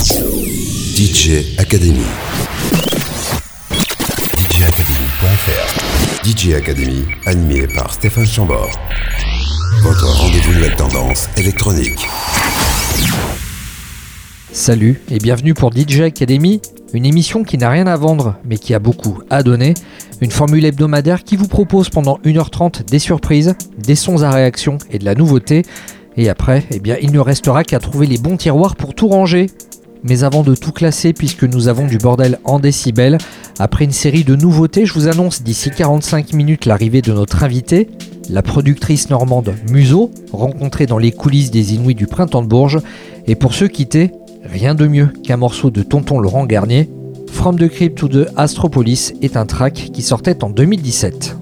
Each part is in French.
DJ Academy. DJacademy.fr DJ Academy, animé par Stéphane Chambord. Votre rendez-vous nouvelle tendance électronique. Salut et bienvenue pour DJ Academy, une émission qui n'a rien à vendre mais qui a beaucoup à donner. Une formule hebdomadaire qui vous propose pendant 1h30 des surprises, des sons à réaction et de la nouveauté. Et après, eh bien, il ne restera qu'à trouver les bons tiroirs pour tout ranger. Mais avant de tout classer, puisque nous avons du bordel en décibels, après une série de nouveautés, je vous annonce d'ici 45 minutes l'arrivée de notre invité, la productrice normande Museau, rencontrée dans les coulisses des Inuits du Printemps de Bourges. Et pour se quitter, rien de mieux qu'un morceau de Tonton Laurent Garnier. From the Crypt to the Astropolis est un track qui sortait en 2017.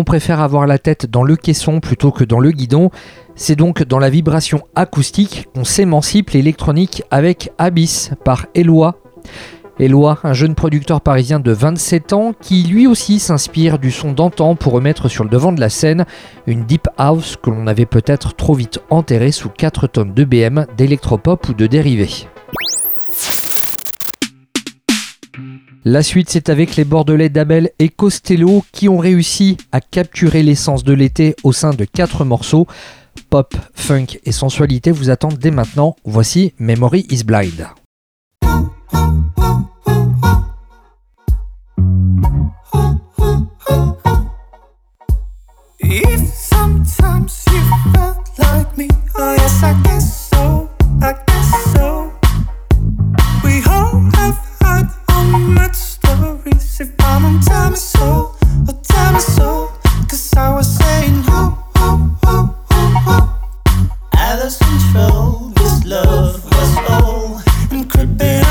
On préfère avoir la tête dans le caisson plutôt que dans le guidon, c'est donc dans la vibration acoustique qu'on s'émancipe l'électronique avec Abyss par Eloi. Eloi, un jeune producteur parisien de 27 ans qui lui aussi s'inspire du son d'antan pour remettre sur le devant de la scène une deep house que l'on avait peut-être trop vite enterrée sous 4 tonnes de BM, d'électropop ou de dérivés. La suite, c'est avec les Bordelais d'Abel et Costello qui ont réussi à capturer l'essence de l'été au sein de quatre morceaux. Pop, funk et sensualité vous attendent dès maintenant. Voici Memory is Blind. Say, Mama, tell me so, tell me so. I was saying, control, this love was old and creeping.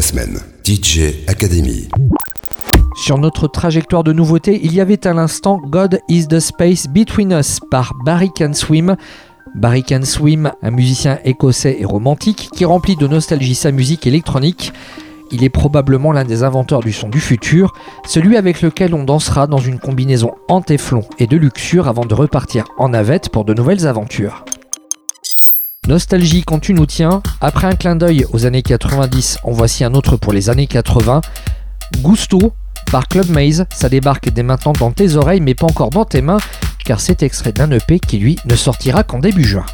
Semaine. DJ Academy. Sur notre trajectoire de nouveautés, il y avait à l'instant God is the Space Between Us par Barry Can Swim. Barry Can Swim, un musicien écossais et romantique qui remplit de nostalgie sa musique électronique. Il est probablement l'un des inventeurs du son du futur, celui avec lequel on dansera dans une combinaison en téflon et de luxure avant de repartir en navette pour de nouvelles aventures. Nostalgie quand tu nous tiens, après un clin d'œil aux années 90, en voici un autre pour les années 80. Gusto par Club Maze, ça débarque dès maintenant dans tes oreilles mais pas encore dans tes mains, car c'est extrait d'un EP qui lui ne sortira qu'en début juin.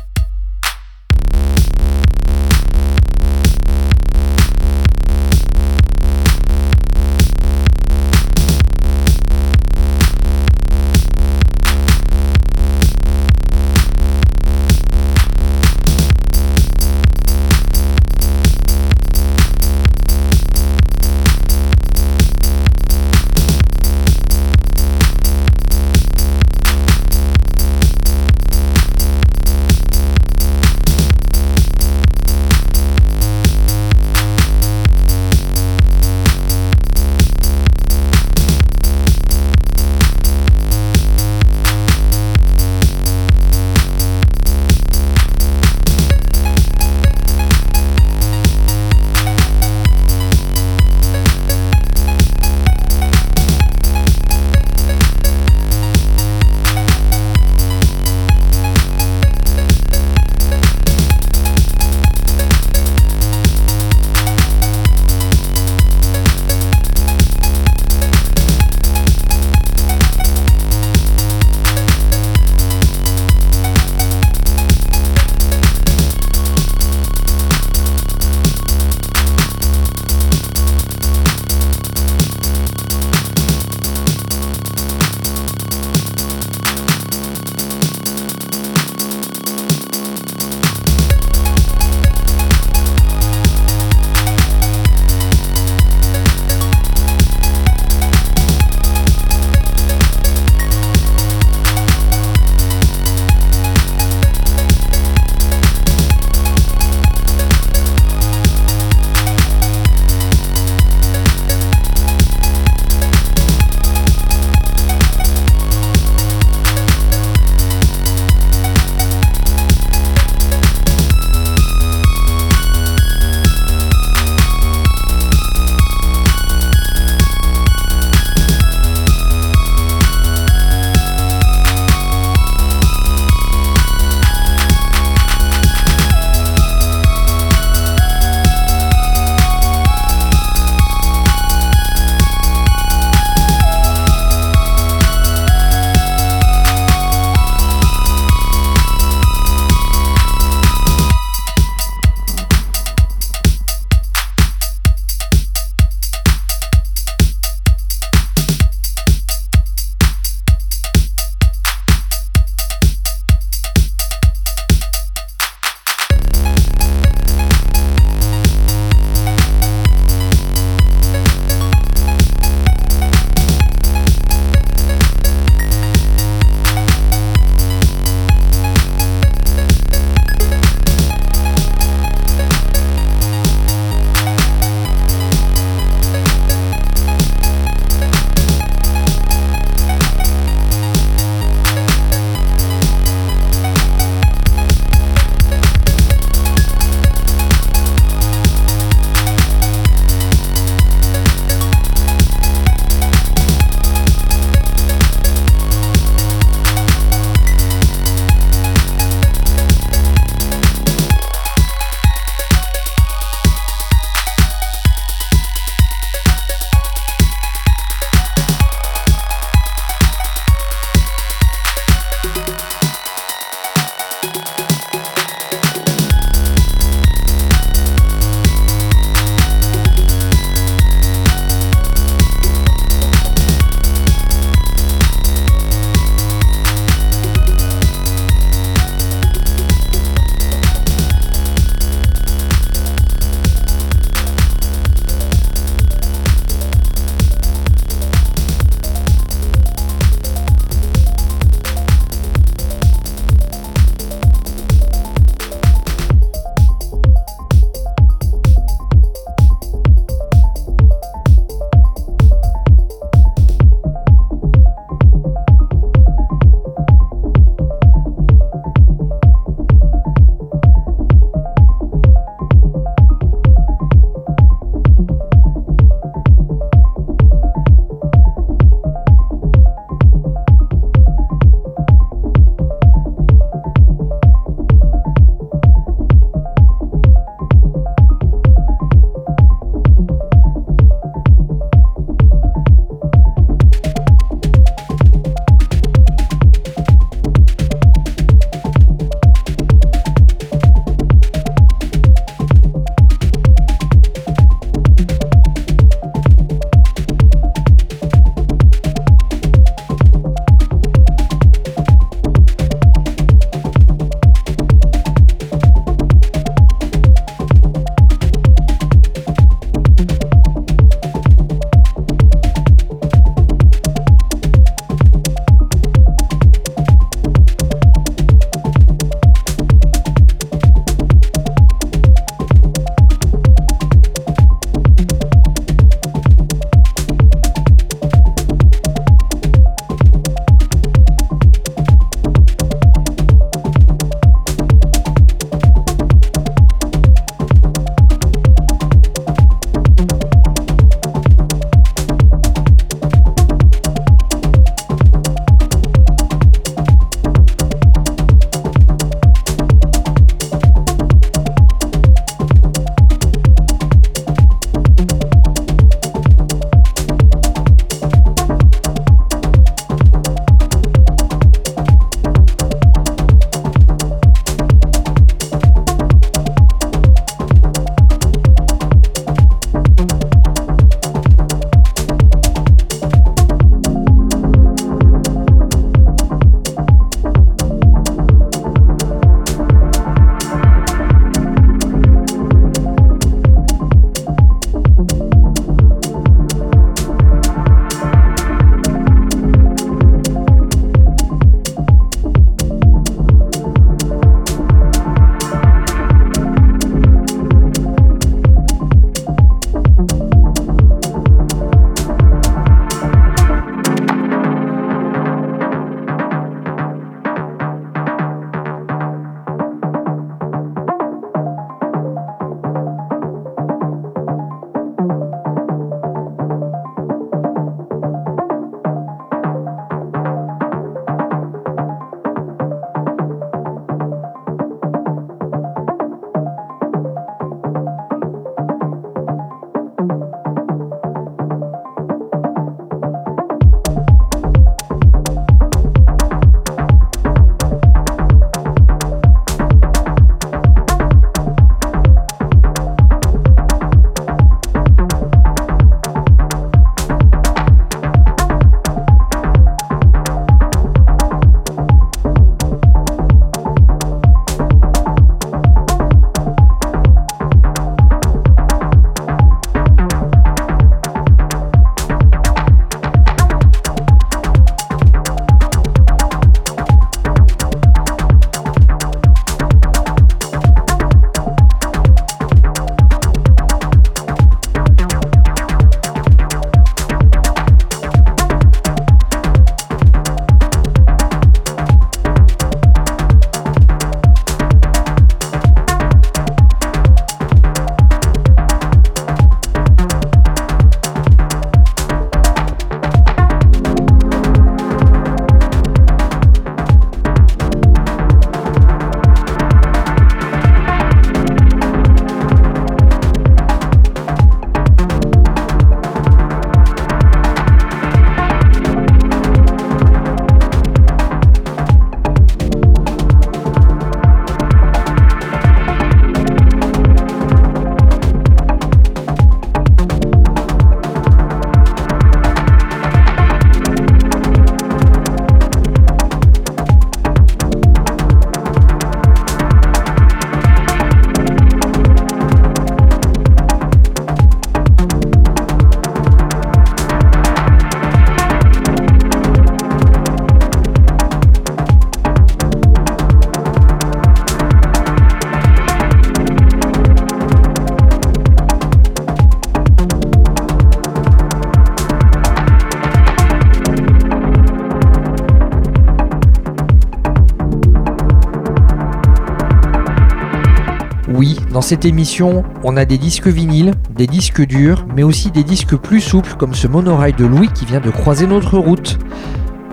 Cette émission, on a des disques vinyles, des disques durs, mais aussi des disques plus souples comme ce monorail de Louis qui vient de croiser notre route.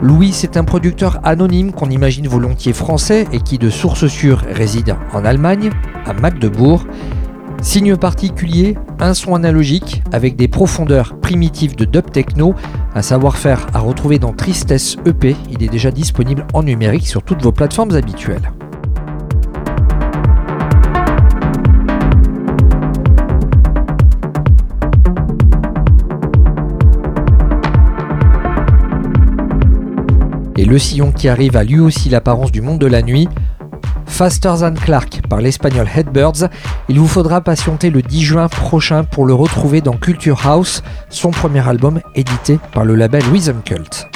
Louis, c'est un producteur anonyme qu'on imagine volontiers français et qui de source sûre réside en Allemagne, à Magdebourg. Signe particulier, un son analogique avec des profondeurs primitives de dub techno, un savoir-faire à retrouver dans Tristesse EP. Il est déjà disponible en numérique sur toutes vos plateformes habituelles. Et le sillon qui arrive a lui aussi l'apparence du monde de la nuit. Faster Than Clark par l'espagnol Headbirds. Il vous faudra patienter le 10 juin prochain pour le retrouver dans Culture House, son premier album édité par le label Rhythm Cult.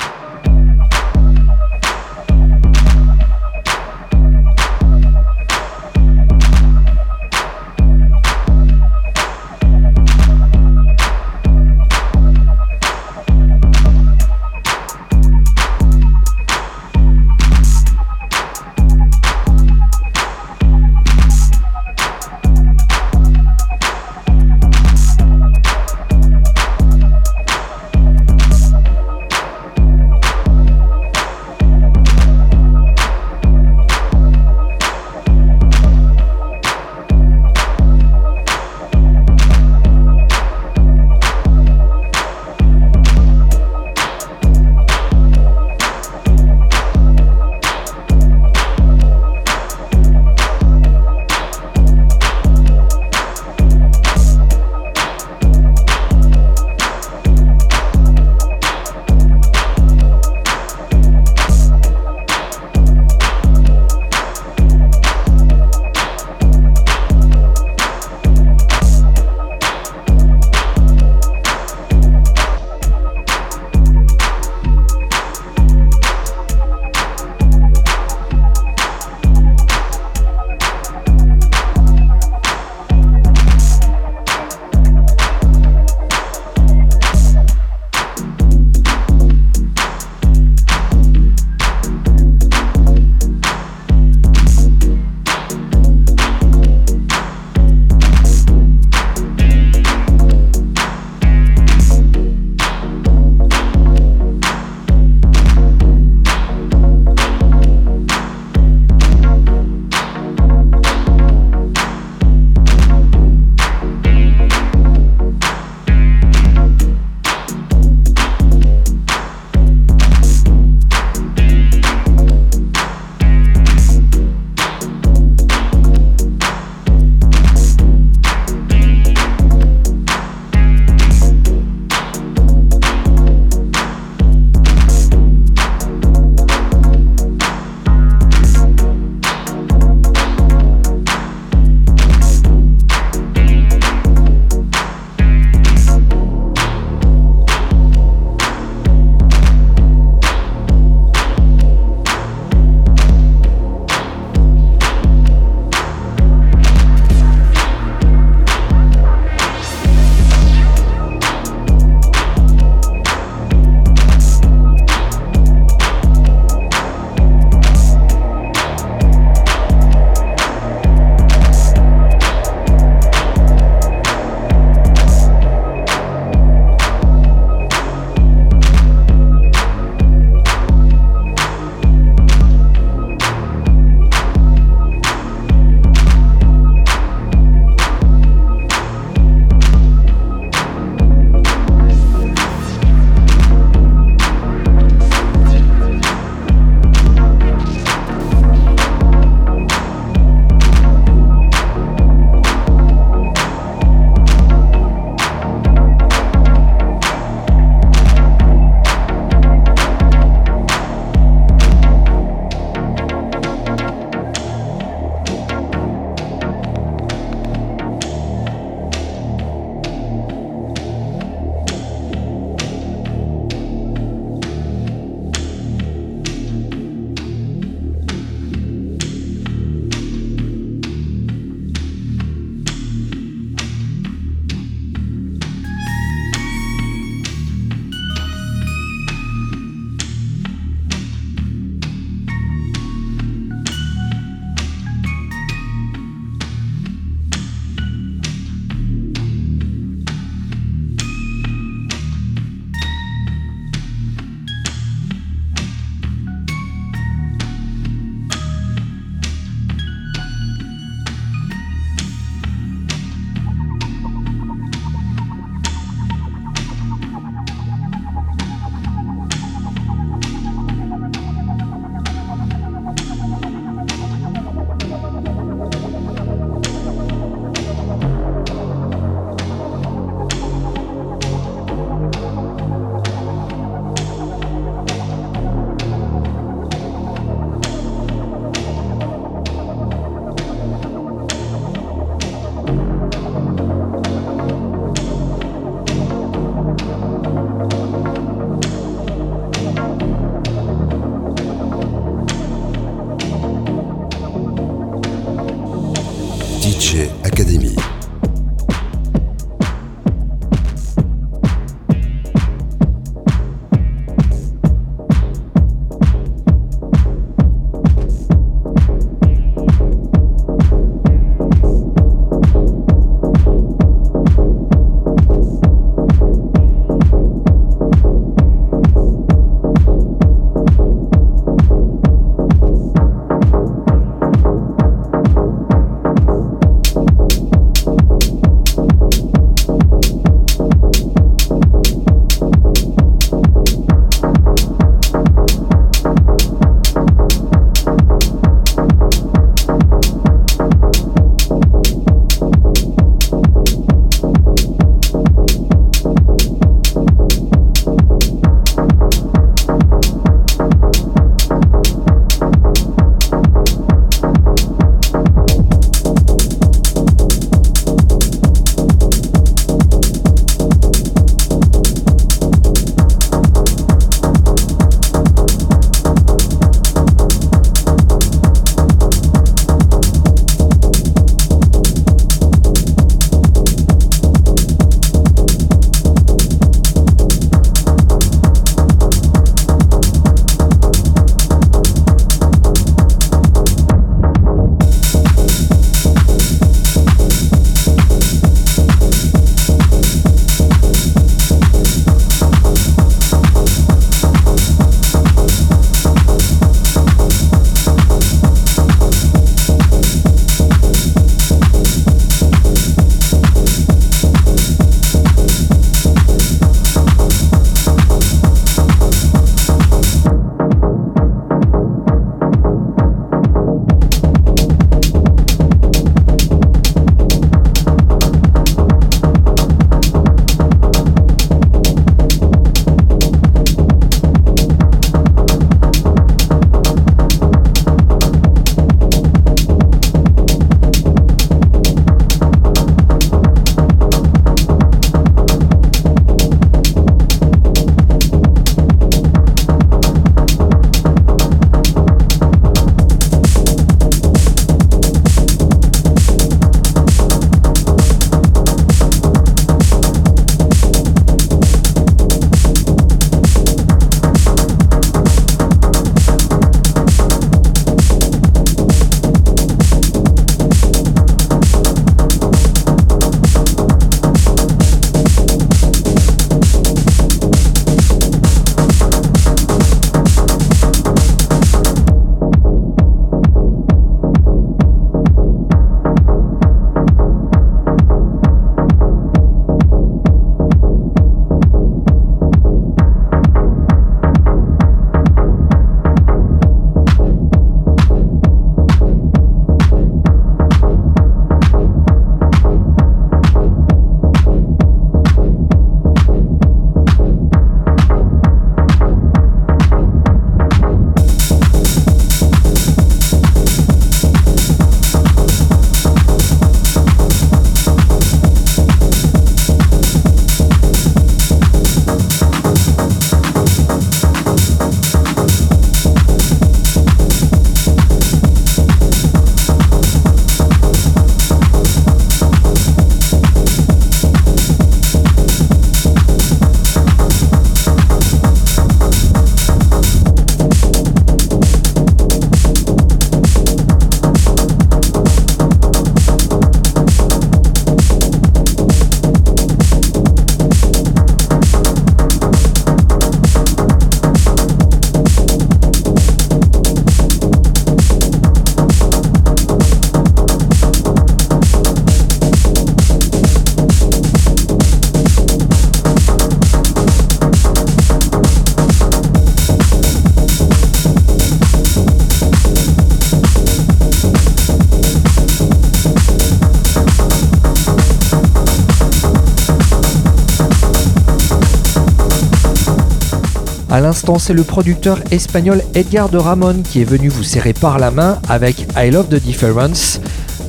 À l'instant, c'est le producteur espagnol Edgar de Ramon qui est venu vous serrer par la main avec I Love the Difference.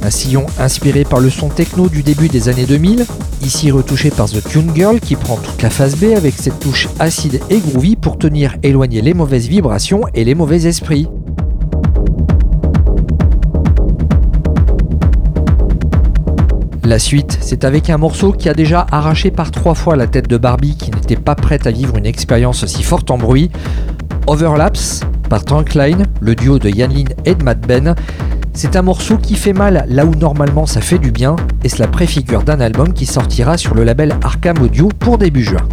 Un sillon inspiré par le son techno du début des années 2000, ici retouché par The Tune Girl qui prend toute la phase B avec cette touche acide et groovy pour tenir éloigner les mauvaises vibrations et les mauvais esprits. La suite, c'est avec un morceau qui a déjà arraché par trois fois la tête de Barbie pas prête à vivre une expérience aussi forte en bruit. Overlaps, par Trunkline, le duo de Yanlin et de Matt Ben. C'est un morceau qui fait mal là où normalement ça fait du bien, et cela préfigure d'un album qui sortira sur le label Arkham Audio pour début juin.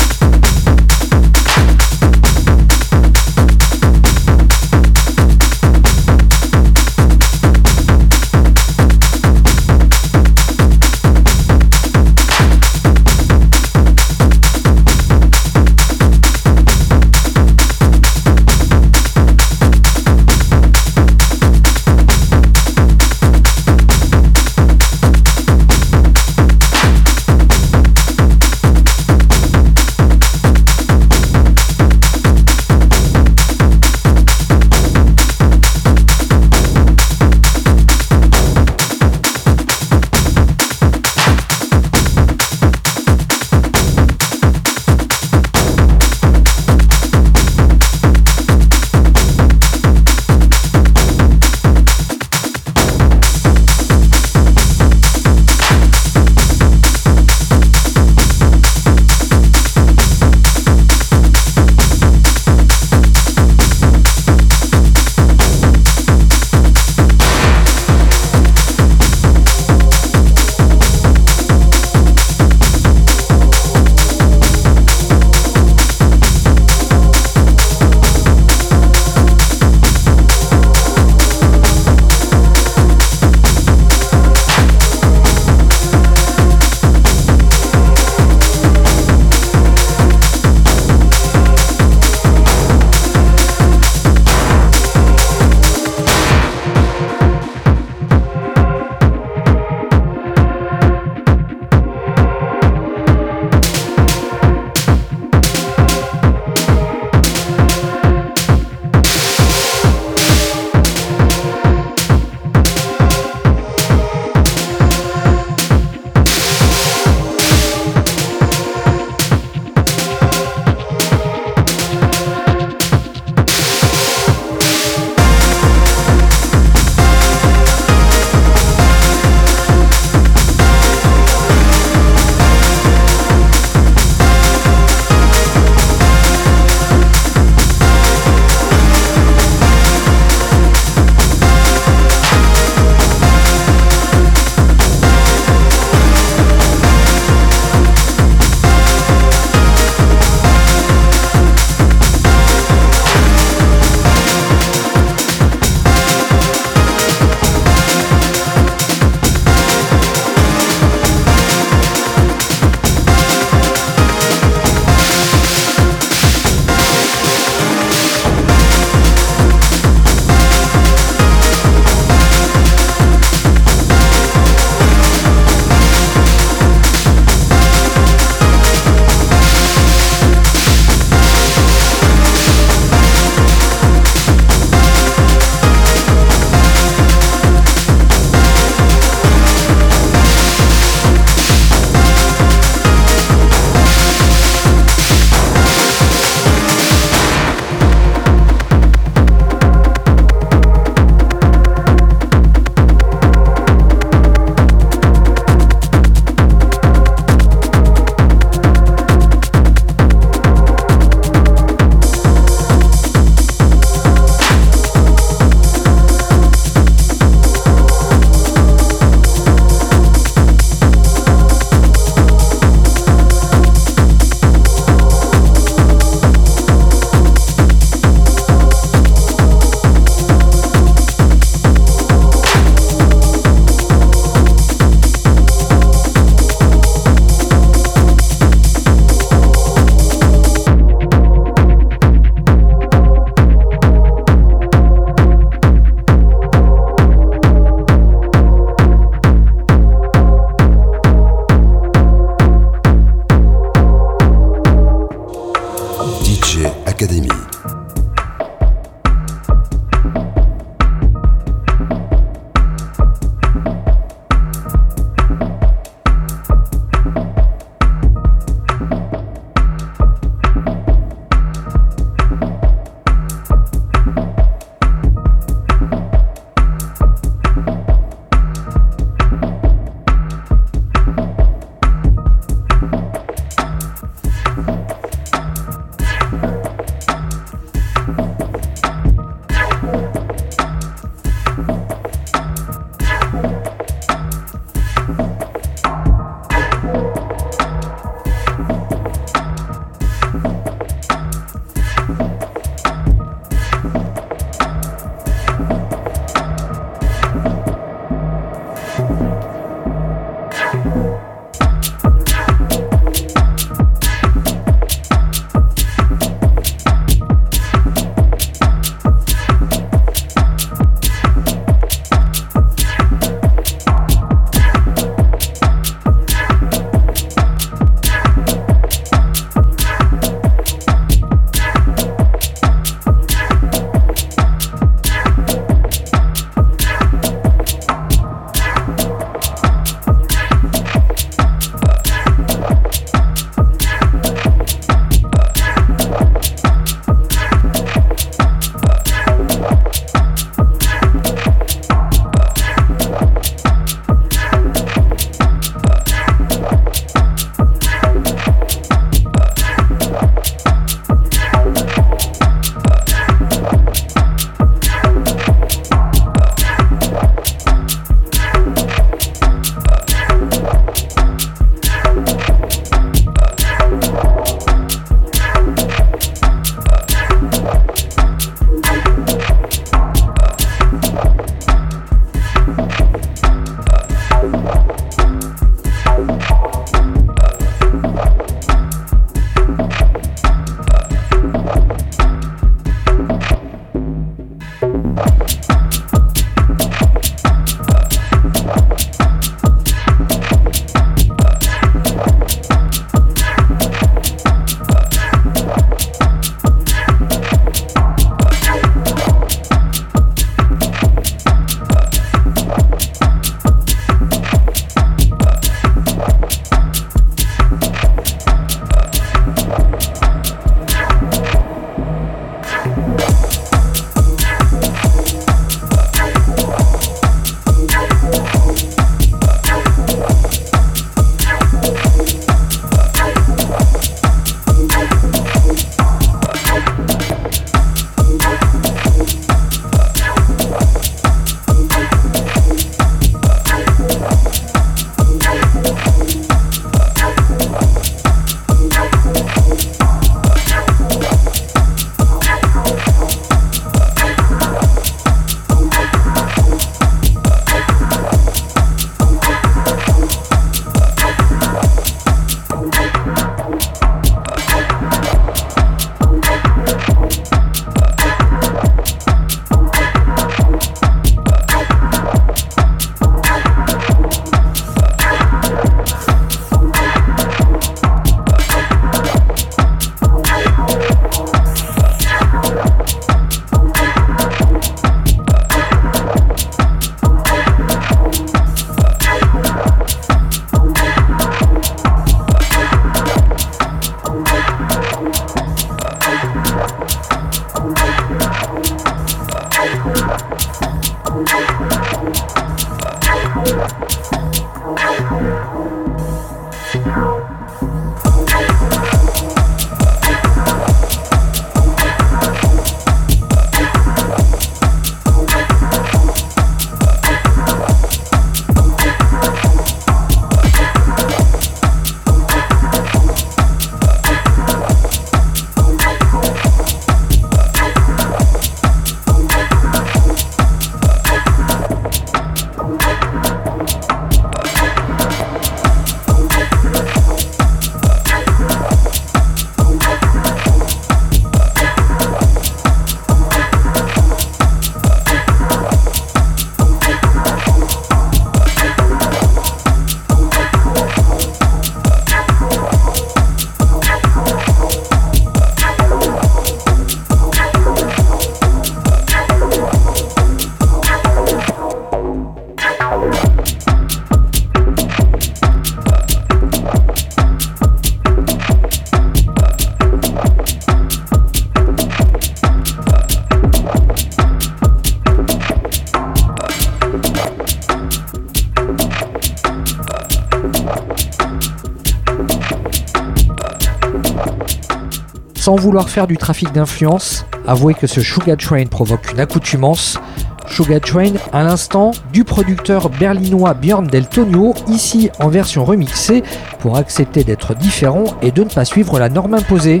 Sans vouloir faire du trafic d'influence, avouez que ce Sugar Train provoque une accoutumance. Sugar Train, à l'instant, du producteur berlinois Björn Del Tonio, ici en version remixée, pour accepter d'être différent et de ne pas suivre la norme imposée.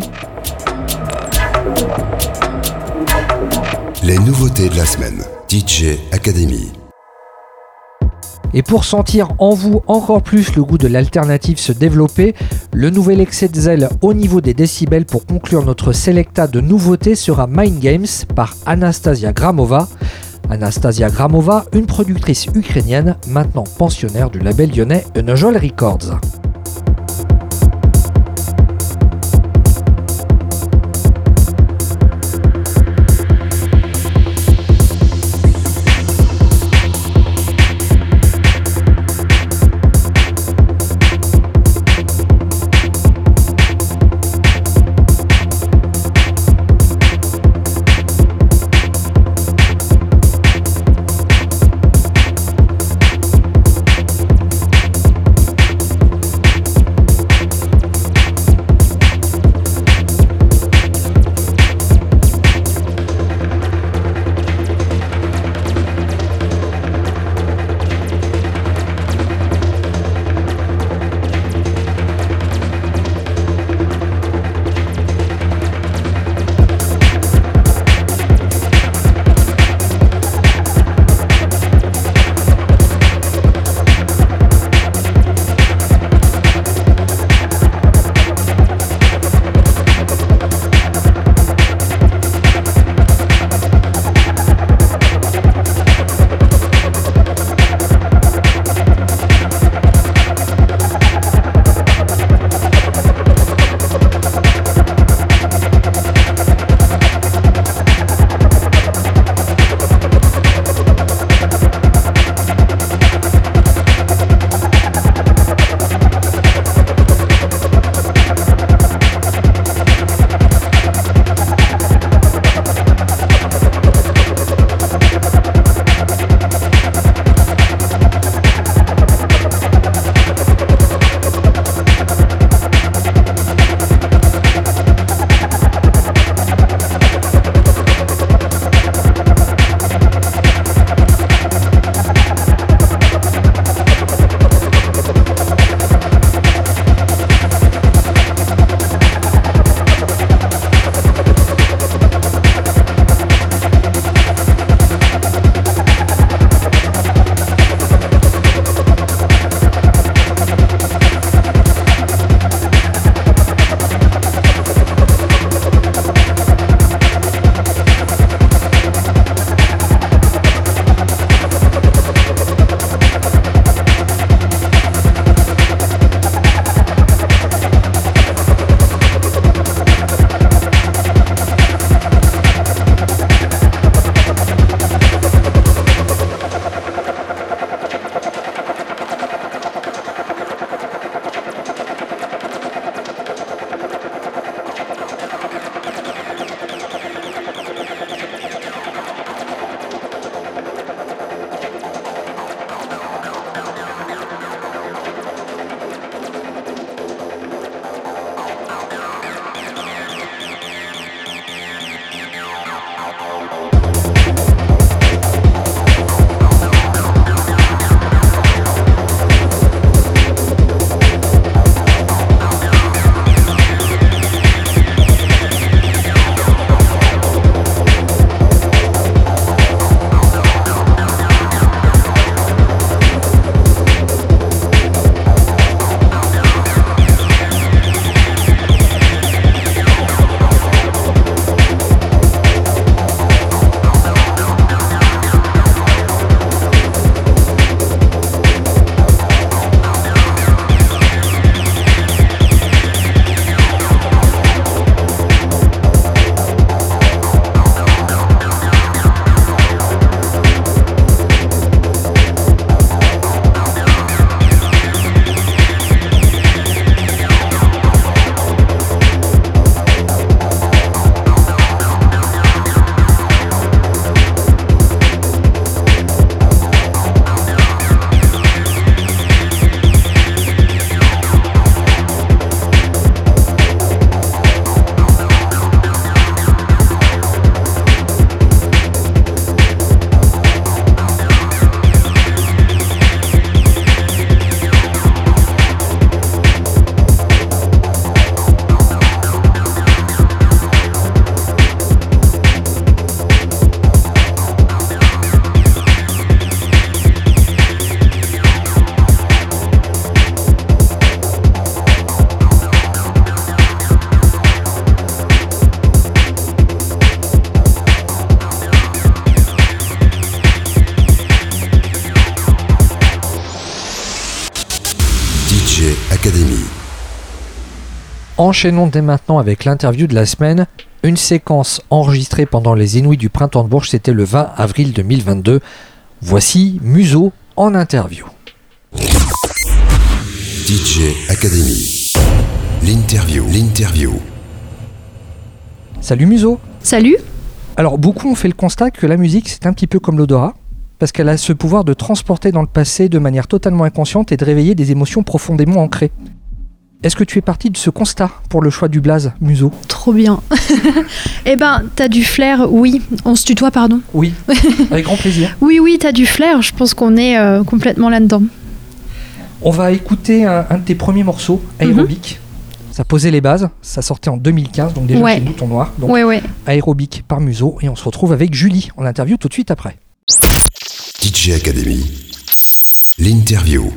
Les nouveautés de la semaine. DJ Academy. Et pour sentir en vous encore plus le goût de l'alternative se développer, le nouvel excès de zèle au niveau des décibels pour conclure notre selecta de nouveautés sera Mind Games par Anastasia Gramova. Anastasia Gramova, une productrice ukrainienne, maintenant pensionnaire du label lyonnais Enojol Records. DJ Academy. Enchaînons dès maintenant avec l'interview de la semaine. Une séquence enregistrée pendant les Inouïs du printemps de Bourges, c'était le 20 avril 2022. Voici Museau en interview. DJ Academy. L'interview, l'interview. Salut Museau. Salut. Alors beaucoup ont fait le constat que la musique c'est un petit peu comme l'odorat parce qu'elle a ce pouvoir de transporter dans le passé de manière totalement inconsciente et de réveiller des émotions profondément ancrées. Est-ce que tu es parti de ce constat pour le choix du blaze, Museau? Trop bien. eh ben, t'as du flair, oui. On se tutoie, pardon? Oui, avec grand plaisir. Oui, oui, t'as du flair. Je pense qu'on est euh, complètement là-dedans. On va écouter un, un de tes premiers morceaux, Aérobic. Ça posait les bases, ça sortait en 2015, donc déjà Ouais. chez Bouton Noir. Donc Ouais, ouais. Aérobic par Museau, et on se retrouve avec Julie en interview tout de suite après. DJ Academy. L'interview.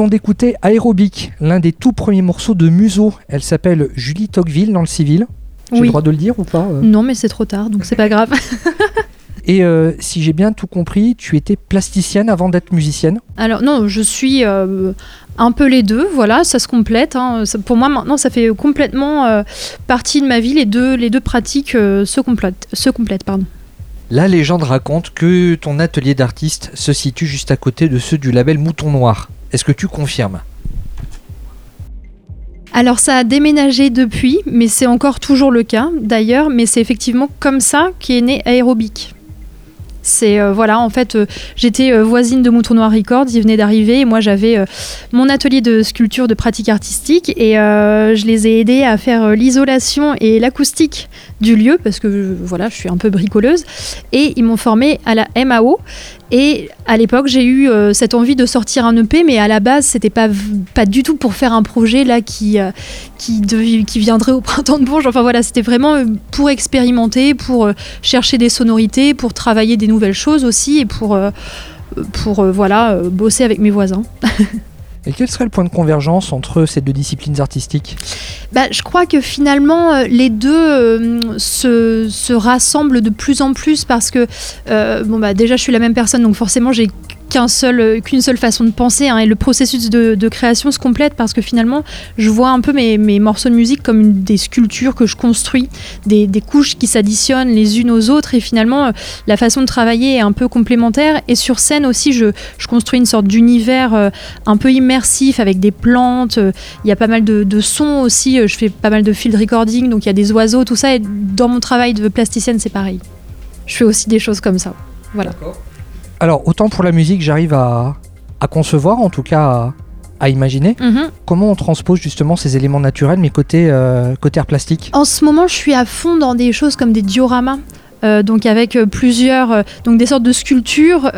Venons d'écouter Aérobic, l'un des tout premiers morceaux de Museau. Elle s'appelle Julie Tocqueville dans le civil. J'ai le droit de le dire ou pas euh Non, mais c'est trop tard, donc c'est pas grave. Et euh, si j'ai bien tout compris, tu étais plasticienne avant d'être musicienne. Alors non, je suis euh, un peu les deux, voilà, ça se complète. hein. Ça- pour moi maintenant, ça fait complètement euh, partie de ma vie. Les deux, les deux pratiques se complètent, se complètent, pardon. La légende raconte que ton atelier d'artiste se situe juste à côté de ceux du label Mouton Noir. Est-ce que tu confirmes Alors ça a déménagé depuis, mais c'est encore toujours le cas d'ailleurs, mais c'est effectivement comme ça qu'est né Aérobic. C'est euh, voilà, en fait, euh, j'étais euh, voisine de Mouton Noir Records, il venait d'arriver et moi j'avais mon atelier de sculpture de pratique artistique et je les ai aidés à faire l'isolation et l'acoustique du lieu parce que voilà, je suis un peu bricoleuse et ils m'ont formée à la MAO et à l'époque j'ai eu euh, cette envie de sortir un EP mais à la base c'était pas pas du tout pour faire un projet là qui euh, qui, qui viendrait au printemps de Bourges. Enfin voilà, c'était vraiment euh, pour expérimenter, pour chercher des sonorités, pour travailler des nouvelles choses aussi et pour, pour voilà, bosser avec mes voisins. Et quel serait le point de convergence entre ces deux disciplines artistiques Bah, je crois que finalement, euh, les deux euh, se, se rassemblent de plus en plus parce que, euh, bon, bah, déjà, je suis la même personne, donc forcément, j'ai euh, qu'une seule façon de penser hein, et le processus de, création se complète parce que finalement je vois un peu mes, morceaux de musique comme des sculptures que je construis des, couches qui s'additionnent les unes aux autres et finalement euh, la façon de travailler est un peu complémentaire. Et sur scène aussi je, construis une sorte d'univers euh, un peu immersif avec des plantes il y a pas mal de, sons aussi je fais pas mal de field recording donc il y a des oiseaux tout ça et dans mon travail de plasticienne c'est pareil. Je fais aussi des choses comme ça. Voilà Alors, autant pour la musique, j'arrive à, à concevoir, en tout cas à, à imaginer. Mhm. Comment on transpose justement ces éléments naturels, mais côté, euh, côté art plastique? En ce moment, je suis à fond dans des choses comme des dioramas. Euh, donc avec euh, plusieurs, euh, donc des sortes de sculptures,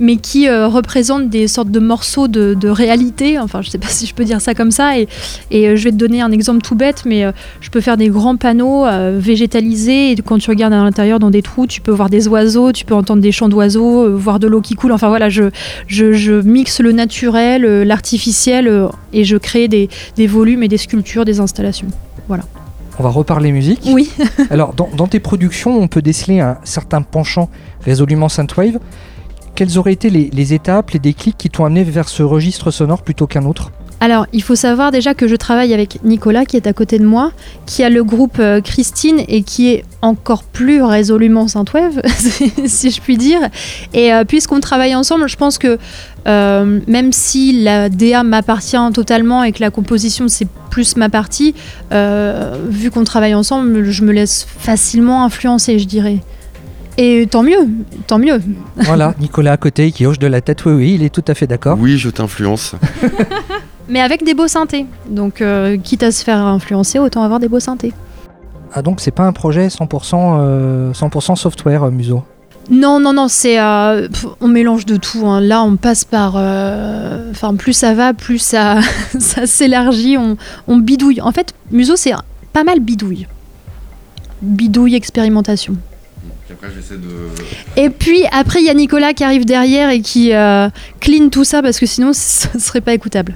mais qui représentent des sortes de morceaux de, réalité. Enfin, je sais pas si je peux dire ça comme ça. Et, je vais te donner un exemple tout bête, mais je peux faire des grands panneaux végétalisés. Et quand tu regardes à l'intérieur dans des trous, tu peux voir des oiseaux, tu peux entendre des chants d'oiseaux, voir de l'eau qui coule. Enfin voilà, je, je, mixe le naturel, l'artificiel, et je crée des, volumes et des sculptures, des installations. On va reparler musique. Oui. Alors, dans, dans tes productions, on peut déceler un certain penchant résolument synthwave. Quelles auraient été les, les étapes, les déclics qui t'ont amené vers ce registre sonore plutôt qu'un autre? Alors, il faut savoir déjà que je travaille avec Nicolas qui est à côté de moi, qui a le groupe euh, Christine et qui est encore plus résolument synthwave, si je puis dire. Et euh, puisqu'on travaille ensemble, je pense que euh, même si la DA m'appartient totalement et que la composition c'est plus ma partie, euh, vu qu'on travaille ensemble, je me laisse facilement influencer, je dirais. Et tant mieux, tant mieux. Voilà, Nicolas à côté qui hoche de la tête, oui, oui, il est tout à fait d'accord. Oui, je t'influence. Mais avec des beaux synthés. Donc, euh, quitte à se faire influencer, autant avoir des beaux synthés. Ah donc c'est pas un projet 100%, euh, 100% software, Muso Non, non, non, c'est. euh, on mélange de tout. hein. Là, on passe par. euh, Enfin, plus ça va, plus ça, ça s'élargit. On, on bidouille. En fait, Muso, c'est un- pas mal bidouille. Bidouille, expérimentation. après, de. Et puis, après, il y a Nicolas qui arrive derrière et qui euh, clean tout ça parce que sinon, ce serait pas écoutable.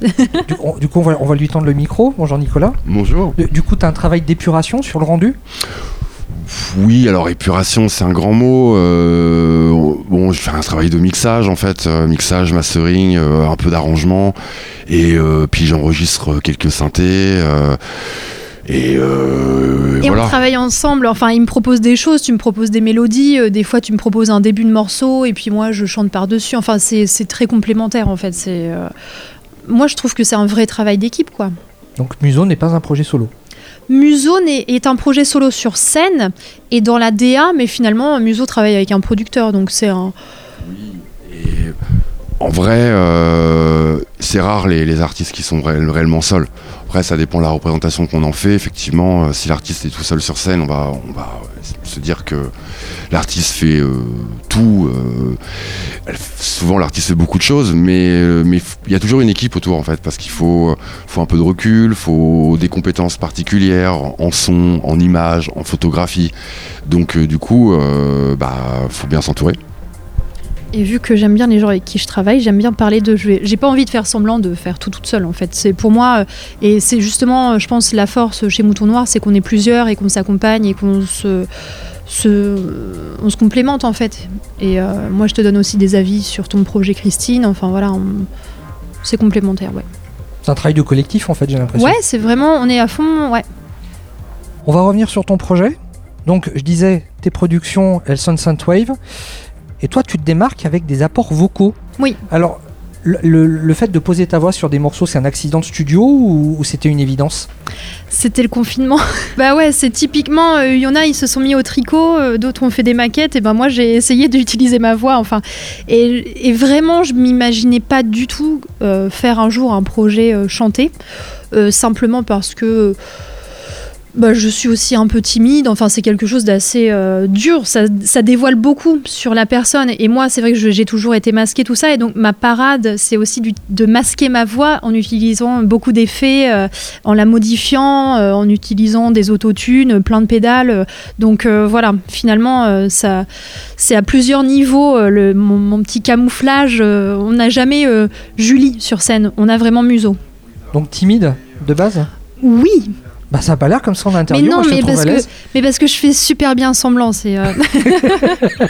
du, on- du coup, on va, on va lui tendre le micro. Bonjour Nicolas. Bonjour. Du, du coup, tu as un travail d'épuration sur le rendu? Oui, alors épuration, c'est un grand mot. Euh, bon, je fais un travail de mixage en fait, euh, mixage, mastering, euh, un peu d'arrangement, et euh, puis j'enregistre quelques synthés. euh, et, euh, Et voilà. on travaille ensemble. Enfin, il me propose des choses, tu me proposes des mélodies. euh, des fois, tu me proposes un début de morceau et puis moi, je chante par-dessus. Enfin, c'est très complémentaire en fait. C'est. euh, Moi, je trouve que c'est un vrai travail d'équipe, quoi. Donc Muso n'est pas un projet solo. Muso est, est un projet solo sur scène et dans la DA, mais finalement, Muso travaille avec un producteur, donc c'est un. Et en vrai, euh, c'est rare les, artistes qui sont réel- réellement seuls. Après, ça dépend de la représentation qu'on en fait. Effectivement, euh, si l'artiste est tout seul sur scène, on va, se dire que l'artiste fait euh, tout. souvent, l'artiste fait beaucoup de choses, mais il y a toujours une équipe autour, en fait, parce qu'il faut, un peu de recul, faut des compétences particulières en, son, en image, en photographie. Donc, du coup, bah, faut bien s'entourer. Et vu que j'aime bien les gens avec qui je travaille, j'aime bien parler de. je vais- J'ai pas envie de faire semblant de faire tout toute seule en fait. C'est pour moi, euh, et c'est justement, euh, je pense, la force chez Mouton Noir, c'est qu'on est plusieurs et qu'on s'accompagne et qu'on se, se, on se complémente en fait. Et euh, moi, je te donne aussi des avis sur ton projet, Christine. Enfin voilà, on- c'est complémentaire, ouais. C'est un travail de collectif en fait, j'ai l'impression. Ouais, c'est vraiment, on est à fond, ouais. On va revenir sur ton projet. Donc, je disais, tes productions, elles sonnent synthwave. Et toi, tu te démarques avec des apports vocaux. Oui. Alors, Le, le- le fait de poser ta voix sur des morceaux, c'est un accident de studio ou, ou c'était une évidence? C'était le confinement. bah ouais, c'est typiquement, euh, il y en a, ils se sont mis au tricot, euh, d'autres ont fait des maquettes, et ben moi j'ai essayé d'utiliser ma voix, enfin. Et, et vraiment, je m'imaginais pas du tout euh, faire un jour un projet chanté, simplement parce que. Bah, je suis aussi un peu timide, enfin c'est quelque chose d'assez euh, dur, ça, ça dévoile beaucoup sur la personne. Et moi c'est vrai que j'ai toujours été masquée tout ça. Et donc ma parade c'est aussi du- de masquer ma voix en utilisant beaucoup d'effets, euh, en la modifiant, euh, en utilisant des autotunes, plein de pédales, donc voilà. Finalement ça c'est à plusieurs niveaux le, mon, mon petit camouflage, on n'a jamais Julie sur scène, on a vraiment Museau. Donc timide de base? Oui, Bah ça a pas l'air comme ça en mais interview, non, moi, je mais parce, que, mais parce que je fais super bien semblant. C'est. euh,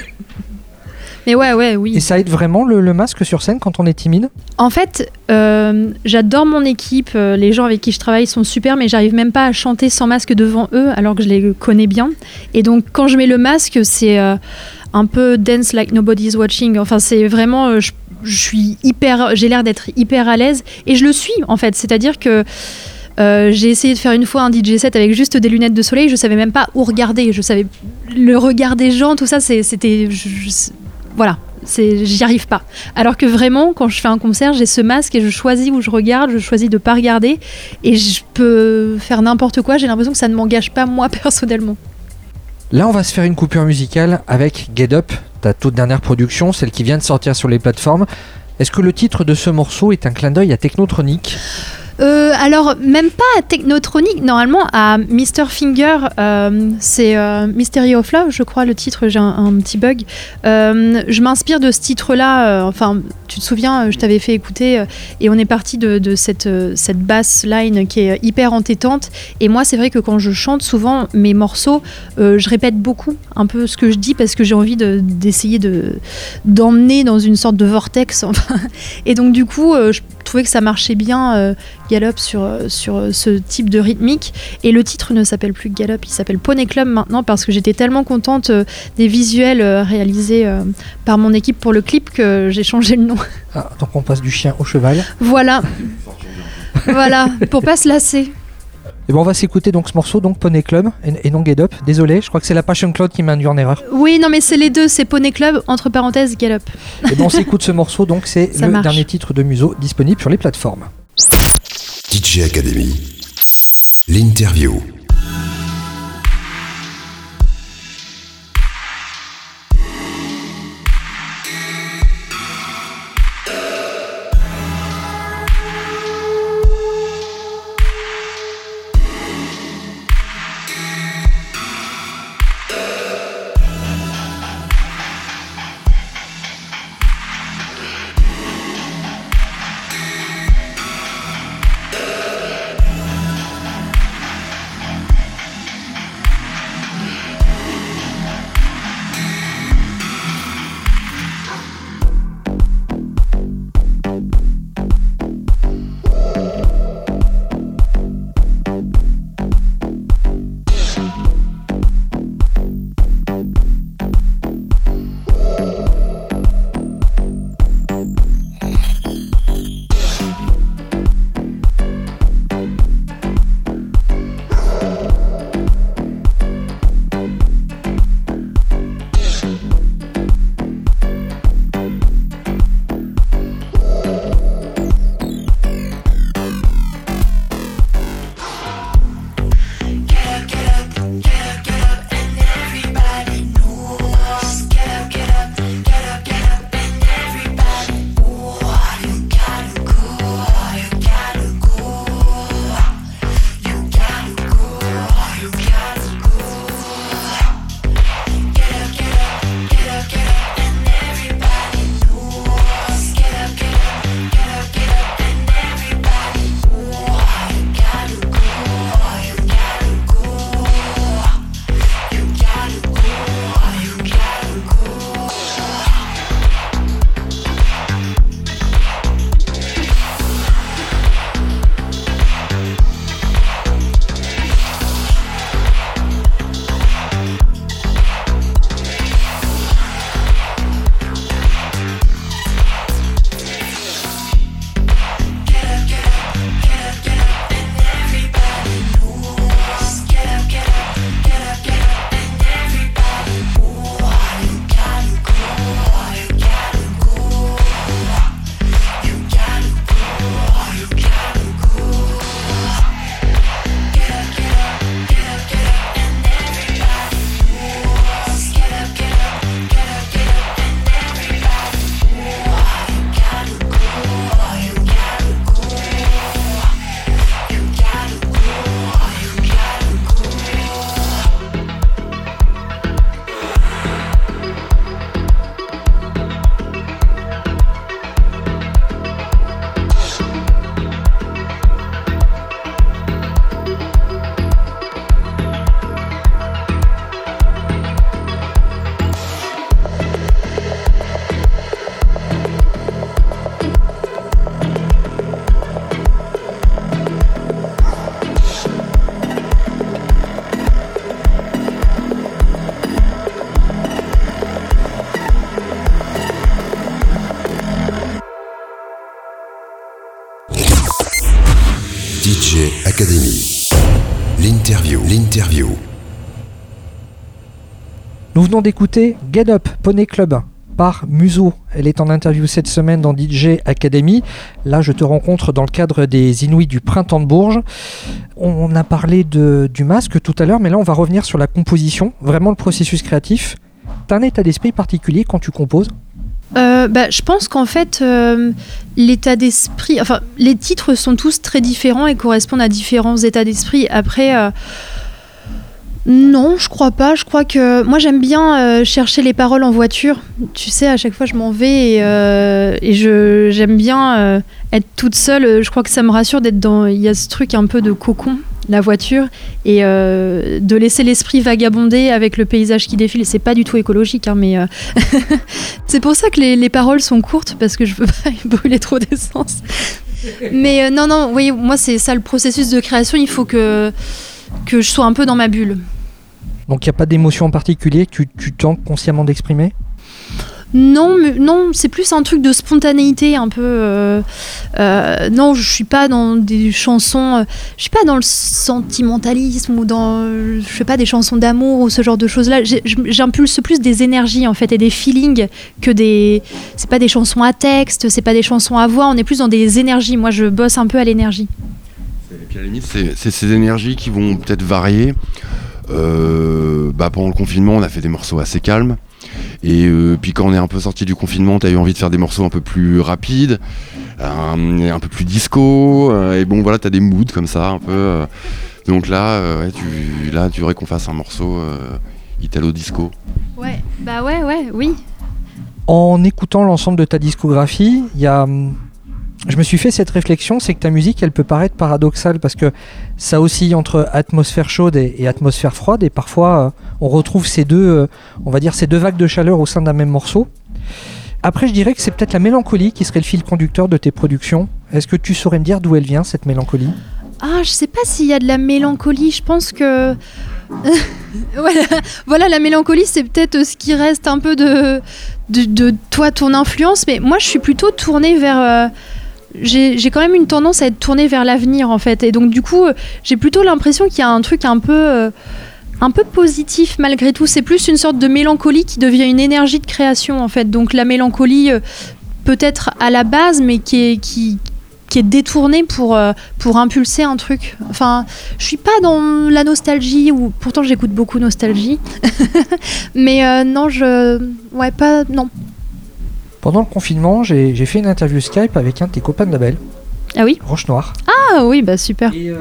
mais ouais, ouais, oui. Et ça aide vraiment le, le masque sur scène quand on est timide? En fait, euh, j'adore mon équipe. euh, les gens avec qui je travaille sont super, mais j'arrive même pas à chanter sans masque devant eux, alors que je les connais bien. Et donc, quand je mets le masque, c'est euh, un peu dance like nobody's watching. Enfin, c'est vraiment. je, je suis hyper. J'ai l'air d'être hyper à l'aise. Et je le suis, en fait. C'est-à-dire que. Euh, j'ai essayé de faire une fois un DJ set avec juste des lunettes de soleil. Je savais même pas où regarder. Je savais le regard des gens, tout ça. C'était, voilà, j'y arrive pas. Alors que vraiment, quand je fais un concert, j'ai ce masque et je choisis où je regarde. Je choisis de pas regarder et je peux faire n'importe quoi. J'ai l'impression que ça ne m'engage pas moi personnellement. Là, on va se faire une coupure musicale avec Get Up, ta toute dernière production, celle qui vient de sortir sur les plateformes. Est-ce que le titre de ce morceau est un clin d'œil à Technotronic? Euh, alors, même pas à Technotronic, normalement à Mr. Finger, euh, c'est euh, Mystery of Love, je crois, le titre, j'ai un, petit bug. Euh, je m'inspire de ce titre-là, enfin, tu te souviens, je t'avais fait écouter, et on est parti de, cette, cette basse line qui est hyper entêtante. Et moi, c'est vrai que quand je chante, souvent, mes morceaux, je répète beaucoup un peu ce que je dis parce que j'ai envie de- d'essayer de, d'emmener dans une sorte de vortex. Et donc, du coup, je trouvais que ça marchait bien. Gallop sur, euh, sur euh, ce type de rythmique. Et le titre ne s'appelle plus Gallop, il s'appelle Poney Club maintenant parce que j'étais tellement contente euh, des visuels réalisés par mon équipe pour le clip que j'ai changé le nom. Ah, Donc on passe du chien au cheval. Voilà. voilà, pour pas se lasser. Et bon, on va s'écouter donc ce morceau, donc Poney Club et, et non Get Up. Désolé, je crois que c'est la Passion Cloud qui m'a induit en erreur. Oui, non, mais c'est les deux, c'est Poney Club, entre parenthèses, Gallop. Et bon, on s'écoute ce morceau, donc c'est le marche. dernier titre de Muso disponible sur les plateformes. DJ Academy. L'interview. Venons d'écouter Get Up Poney Club par Muso. Elle est en interview cette semaine dans DJ Academy. Là, je te rencontre dans le cadre des Inuits du Printemps de Bourges. On a parlé du masque tout à l'heure, mais là, on va revenir sur la composition, vraiment le processus créatif. T'as un état d'esprit particulier quand tu composes? Euh, bah, je pense qu'en fait, euh, l'état d'esprit, enfin, les titres sont tous très différents et correspondent à différents états d'esprit. Après, euh, non, je crois pas. Je crois que moi, j'aime bien euh, chercher les paroles en voiture. Tu sais, à chaque fois, je m'en vais et, euh, je j'aime bien euh, être toute seule. Je crois que ça me rassure d'être dans. Il y a ce truc un peu de cocon. La voiture et de laisser l'esprit vagabonder avec le paysage qui défile. C'est pas du tout écologique, hein, mais c'est pour ça que les, les paroles sont courtes parce que je veux pas brûler trop d'essence. Mais non, non, oui, moi c'est ça le processus de création. Il faut que que je sois un peu dans ma bulle. Donc, il n'y a pas d'émotion en particulier que tu, tu tentes consciemment d'exprimer? Non, mais, non, c'est plus un truc de spontanéité, un peu. euh, euh, non, je suis pas dans des chansons. euh, je suis pas dans le sentimentalisme ou dans, je sais pas, des chansons d'amour ou ce genre de choses-là. J'impulse plus des énergies en fait et des feelings que des. C'est pas des chansons à texte, c'est pas des chansons à voix. On est plus dans des énergies. Moi, je bosse un peu à l'énergie. Et puis à la limite, c'est ces énergies qui vont peut-être varier. Euh, bah, pendant le confinement, on a fait des morceaux assez calmes. Et euh, puis quand on est un peu sorti du confinement, tu as eu envie de faire des morceaux un peu plus rapides, un, un peu plus disco. euh, et bon, voilà, tu as des moods comme ça, un peu. euh. donc là, euh, ouais, tu, là, tu voudrais qu'on fasse un morceau euh, italo-disco. Ouais, bah ouais, ouais, oui. En écoutant l'ensemble de ta discographie, il y a, je me suis fait cette réflexion, c'est que ta musique, elle peut paraître paradoxale parce que ça oscille entre atmosphère chaude et, atmosphère froide, et parfois euh, on retrouve ces deux, euh, on va dire ces deux vagues de chaleur au sein d'un même morceau. Après, je dirais que c'est peut-être la mélancolie qui serait le fil conducteur de tes productions. Est-ce que tu saurais me dire d'où elle vient cette mélancolie? Ah, je sais pas s'il y a de la mélancolie. Je pense que. voilà, la mélancolie, c'est peut-être ce qui reste un peu de, toi, ton influence. Mais moi, je suis plutôt tournée vers. euh, j'ai quand même une tendance à être tournée vers l'avenir, en fait. Et donc, du coup, euh, j'ai plutôt l'impression qu'il y a un truc un peu. euh, un peu positif malgré tout, c'est plus une sorte de mélancolie qui devient une énergie de création en fait. Donc la mélancolie euh, peut-être à la base, mais qui est, qui, qui est détournée pour, pour impulser un truc. Enfin, je suis pas dans la nostalgie, ou pourtant j'écoute beaucoup nostalgie. Mais non, je. Ouais, pas. Non. Pendant le confinement, j'ai fait une interview Skype avec un de tes copains de label, Ah oui Roche Noire. Ah oui, bah super. Et euh,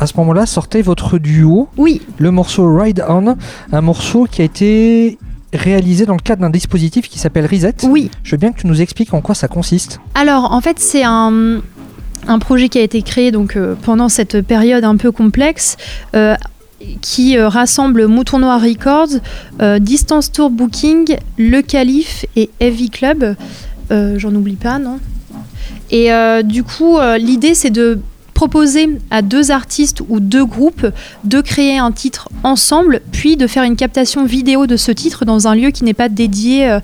à ce moment-là, sortait votre duo, Oui, le morceau Ride On, un morceau qui a été réalisé dans le cadre d'un dispositif qui s'appelle Reset. oui. Je veux bien que tu nous expliques en quoi ça consiste. Alors, en fait, c'est un, un projet qui a été créé donc, euh, pendant cette période un peu complexe. euh, qui euh, rassemble Mouton Noir Records, euh, Distance Tour Booking, Le Calife et Heavy Club. Euh, J'en oublie pas, non Et du coup, l'idée, c'est de proposer à deux artistes ou deux groupes de créer un titre ensemble, puis de faire une captation vidéo de ce titre dans un lieu qui n'est pas dédié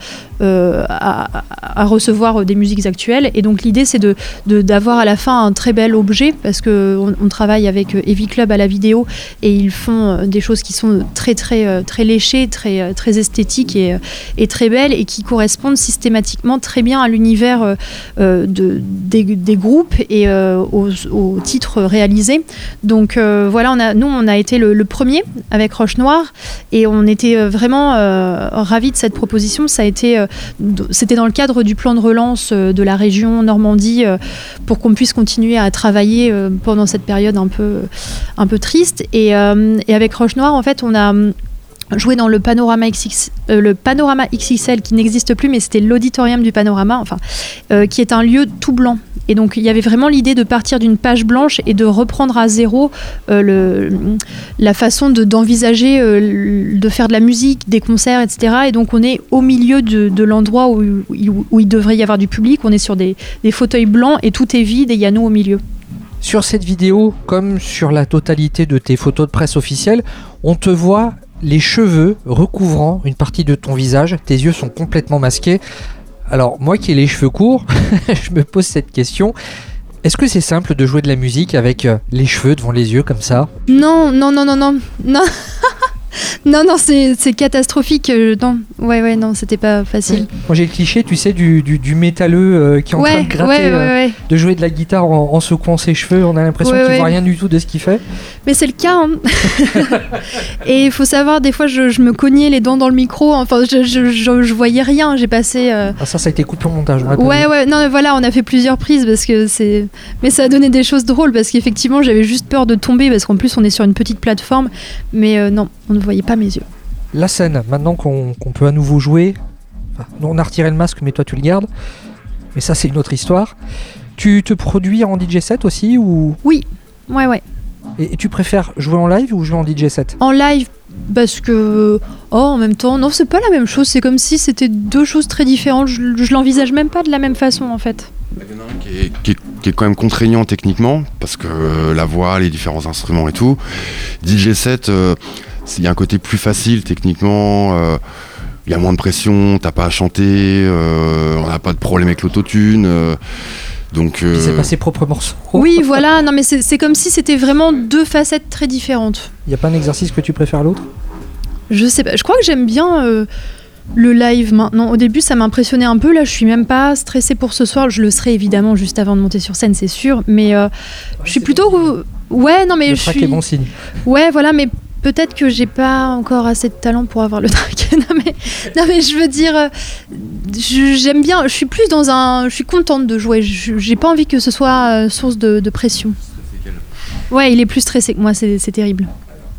à, à recevoir euh, des musiques actuelles. Et donc l'idée, c'est de de- d'avoir à la fin un très bel objet, parce que on, travaille avec euh, Heavy Club à la vidéo, et ils font euh, des choses qui sont très très euh, très léchées, très euh, très esthétiques et, euh, et très belles, et qui correspondent systématiquement très bien à l'univers euh, euh, de, des, groupes et euh, aux, titres réalisés. Donc euh, voilà, nous on a été le, le premier avec Roche Noire et on était euh, vraiment euh, ravis de cette proposition. Ça a été, euh, c'était dans le cadre du plan de relance euh, de la région Normandie euh, pour qu'on puisse continuer à travailler euh, pendant cette période un peu, triste. Et, avec Roche Noire, en fait, on a joué dans le panorama, XX, XXL qui n'existe plus, mais c'était l'auditorium du panorama, enfin, qui est un lieu tout blanc. Et donc il y avait vraiment l'idée de partir d'une page blanche et de reprendre à zéro euh, la façon de- d'envisager euh, de faire de la musique, des concerts, etc. Et donc on est au milieu de, l'endroit où il devrait y avoir du public. On est sur des, des fauteuils blancs et tout est vide et il y a nous au milieu. Sur cette vidéo, comme sur la totalité de tes photos de presse officielles, on te voit les cheveux recouvrant une partie de ton visage. Tes yeux sont complètement masqués. Alors, moi qui ai les cheveux courts, je me pose cette question. Est-ce que c'est simple de jouer de la musique avec euh, les cheveux devant les yeux comme ça? Non, non, non, non, non, non. non, non, c'est catastrophique. euh, non, ouais, ouais, non, c'était pas facile. Moi j'ai le cliché, tu sais, du, du, du métalleux euh, qui est en train de gratter, ouais, ouais, euh, de jouer de la guitare en, en secouant ses cheveux. On a l'impression qu'il voit rien du tout de ce qu'il fait. Mais c'est le cas. hein. Et il faut savoir, des fois, je, je me cognais les dents dans le micro. Enfin, je, je, je, je voyais rien. J'ai passé. euh, Ah, ça, ça a été coupé au montage. Ouais, ouais, non, mais voilà, on a fait plusieurs prises parce que c'est. Mais ça a donné des choses drôles parce qu'effectivement, j'avais juste peur de tomber parce qu'en plus, on est sur une petite plateforme. Mais euh, non, on ne voyait pas mes yeux. La scène, maintenant qu'on peut à nouveau jouer. Enfin, on a retiré le masque, mais toi tu le gardes. Mais ça, c'est une autre histoire. Tu te produis en DJ set aussi ou? Oui, ouais, ouais. et, et tu préfères jouer en live ou jouer en DJ set? En live, parce que. Oh, en même temps, non, c'est pas la même chose. C'est comme si c'était deux choses très différentes. Je, je l'envisage même pas de la même façon, en fait. Il y en a un qui est, qui est- qui est quand même contraignant techniquement, parce que euh, la voix, les différents instruments et tout. DJ 7, euh, il y a un côté plus facile techniquement. euh, il y a moins de pression, t'as pas à chanter, euh, on n'a pas de problème avec l'autotune. euh, donc, Puis c'est euh, pas ses propres morceaux. Oui, voilà, non, mais c'est comme si c'était vraiment deux facettes très différentes. Il y a pas un exercice que tu préfères l'autre? Je sais pas, je crois que j'aime bien euh, le live maintenant. Au début, ça m'impressionnait un peu. Là, je suis même pas stressée pour ce soir. Je le serai évidemment juste avant de monter sur scène, c'est sûr. Mais euh, je suis plutôt. euh, Ouais, non, mais Le je suis. est bon signe. Ouais, voilà, mais peut-être que j'ai pas encore assez de talent pour avoir le track. non, mais, non, mais je veux dire, euh, j'aime bien. Je suis plus dans un. Je suis contente de jouer. Je- J'ai pas envie que ce soit euh, source de, de pression. Ouais, il est plus stressé que moi, c'est terrible.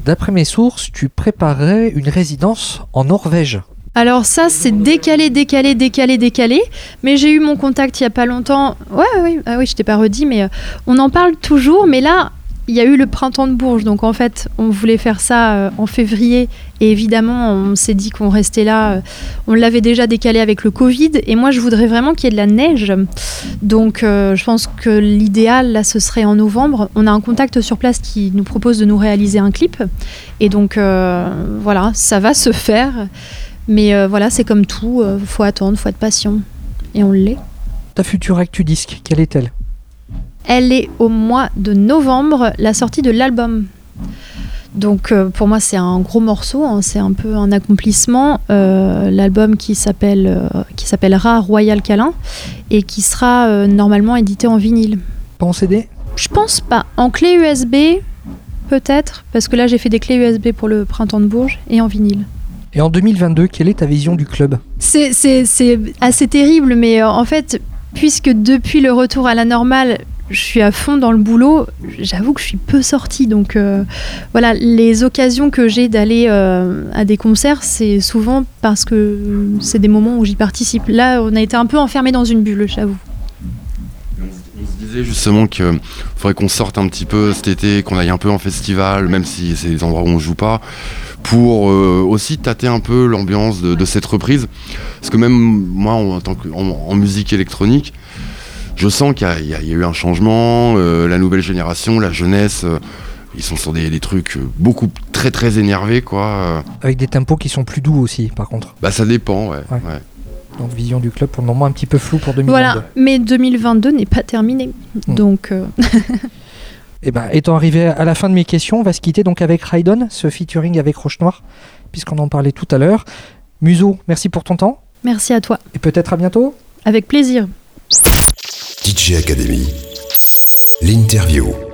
D'après mes sources, tu préparerais une résidence en Norvège. Alors ça, c'est décalé, décalé, décalé, décalé. Mais j'ai eu mon contact il y a pas longtemps. Ouais, ouais, ah oui, je t'ai pas redit, mais euh, on en parle toujours. Mais là, il y a eu le printemps de Bourges, donc en fait, on voulait faire ça euh, en février. Et évidemment, on s'est dit qu'on restait là. euh, on l'avait déjà décalé avec le Covid. Et moi, je voudrais vraiment qu'il y ait de la neige. Donc, euh, je pense que l'idéal, là, ce serait en novembre. On a un contact sur place qui nous propose de nous réaliser un clip. Et donc, voilà, ça va se faire. Mais voilà, c'est comme tout, faut attendre, faut être patient. Et on l'est. Ta future actu disque, quelle est-elle? Elle est au mois de novembre, la sortie de l'album. Donc euh, pour moi c'est un gros morceau, hein, c'est un peu un accomplissement. Euh, L'album qui s'appelle euh, qui s'appellera Royal Câlin et qui sera normalement édité en vinyle. Pas en CD Je pense pas. En clé USB peut-être, parce que là j'ai fait des clés USB pour le printemps de Bourges et en vinyle. Et en 2022, quelle est ta vision du club? C'est- assez terrible, mais en fait, puisque depuis le retour à la normale, je suis à fond dans le boulot, j'avoue que je suis peu sortie. Donc euh, voilà, les occasions que j'ai d'aller euh, à des concerts, c'est souvent parce que c'est des moments où j'y participe. Là, on a été un peu enfermé dans une bulle, j'avoue. On se- disait justement qu'il faudrait qu'on sorte un petit peu cet été, qu'on aille un peu en festival, même si c'est des endroits où on joue pas, pour euh, aussi tâter un peu l'ambiance de, cette reprise. Parce que même moi, en musique électronique, je sens qu'il y, a- y y eu un changement, euh, la nouvelle génération, la jeunesse, euh, ils sont sur des, des trucs euh, beaucoup très très énervés quoi. Avec des tempos qui sont plus doux aussi, par contre. Bah ça dépend, ouais. Ouais. ouais. Donc vision du club pour le moment un petit peu flou pour 2022. Voilà, mais 2022 n'est pas terminé. Hmm. Donc euh, Et ben, étant arrivé à la fin de mes questions, on va se quitter donc avec Raidon, ce featuring avec Roche Noire, puisqu'on en parlait tout à l'heure. Muso, merci pour ton temps merci à toi. et peut-être à bientôt. Avec plaisir. DJ Academy. L'interview.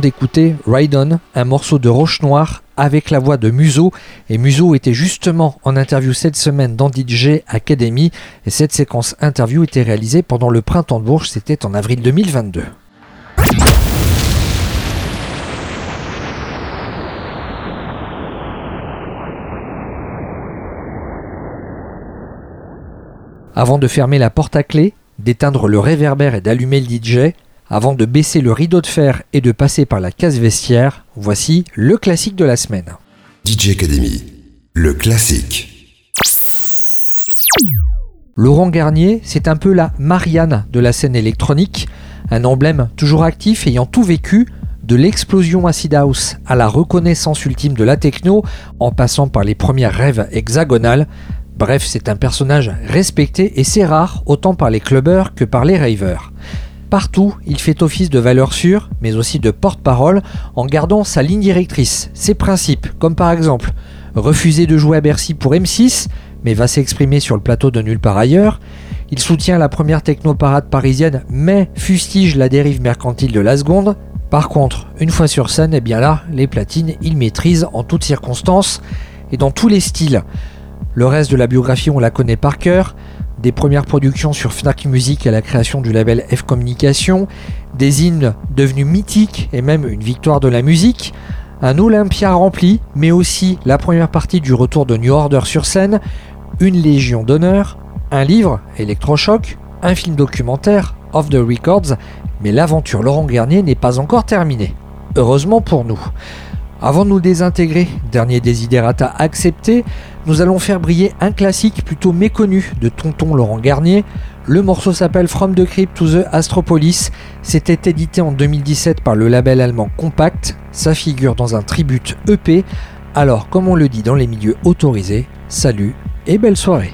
D'écouter Ride un morceau de Roche Noire avec la voix de Muso. Et Muso était justement en interview cette semaine dans DJ Academy. Et cette séquence interview était réalisée pendant le printemps de Bourges, c'était en avril 2022. Avant de fermer la porte à clé, d'éteindre le réverbère et d'allumer le DJ, avant de baisser le rideau de fer et de passer par la case vestiaire, voici le classique de la semaine. DJ Academy, le classique. Laurent Garnier, c'est un peu la Marianne de la scène électronique, un emblème toujours actif ayant tout vécu, de l'explosion acid house à la reconnaissance ultime de la techno, en passant par les premières rêves hexagonales. Bref, c'est un personnage respecté et c'est rare autant par les clubbers que par les ravers. Partout, il fait office de valeur sûre, mais aussi de porte-parole, en gardant sa ligne directrice, ses principes, comme par exemple refuser de jouer à Bercy pour M6, mais va s'exprimer sur le plateau de nulle part ailleurs. Il soutient la première techno-parade parisienne, mais fustige la dérive mercantile de la seconde. Par contre, une fois sur scène, eh bien là, les platines, il maîtrise en toutes circonstances et dans tous les styles. Le reste de la biographie, on la connaît par cœur. Des premières productions sur Fnac Music à la création du label F Communication, des hymnes devenus mythiques et même une victoire de la musique, un Olympia rempli, mais aussi la première partie du retour de New Order sur scène, une Légion d'honneur, un livre, Electrochoc, un film documentaire, Off the Records, mais l'aventure Laurent Garnier n'est pas encore terminée. Heureusement pour nous. Avant de nous désintégrer, dernier desiderata accepté, nous allons faire briller un classique plutôt méconnu de Tonton Laurent Garnier. Le morceau s'appelle From the Crypt to the Astropolis. C'était édité en 2017 par le label allemand Compact. Ça figure dans un tribute EP. Alors, comme on le dit dans les milieux autorisés, salut et belle soirée.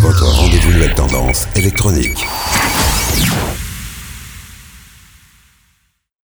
Votre rendez-vous nouvelle tendance électronique.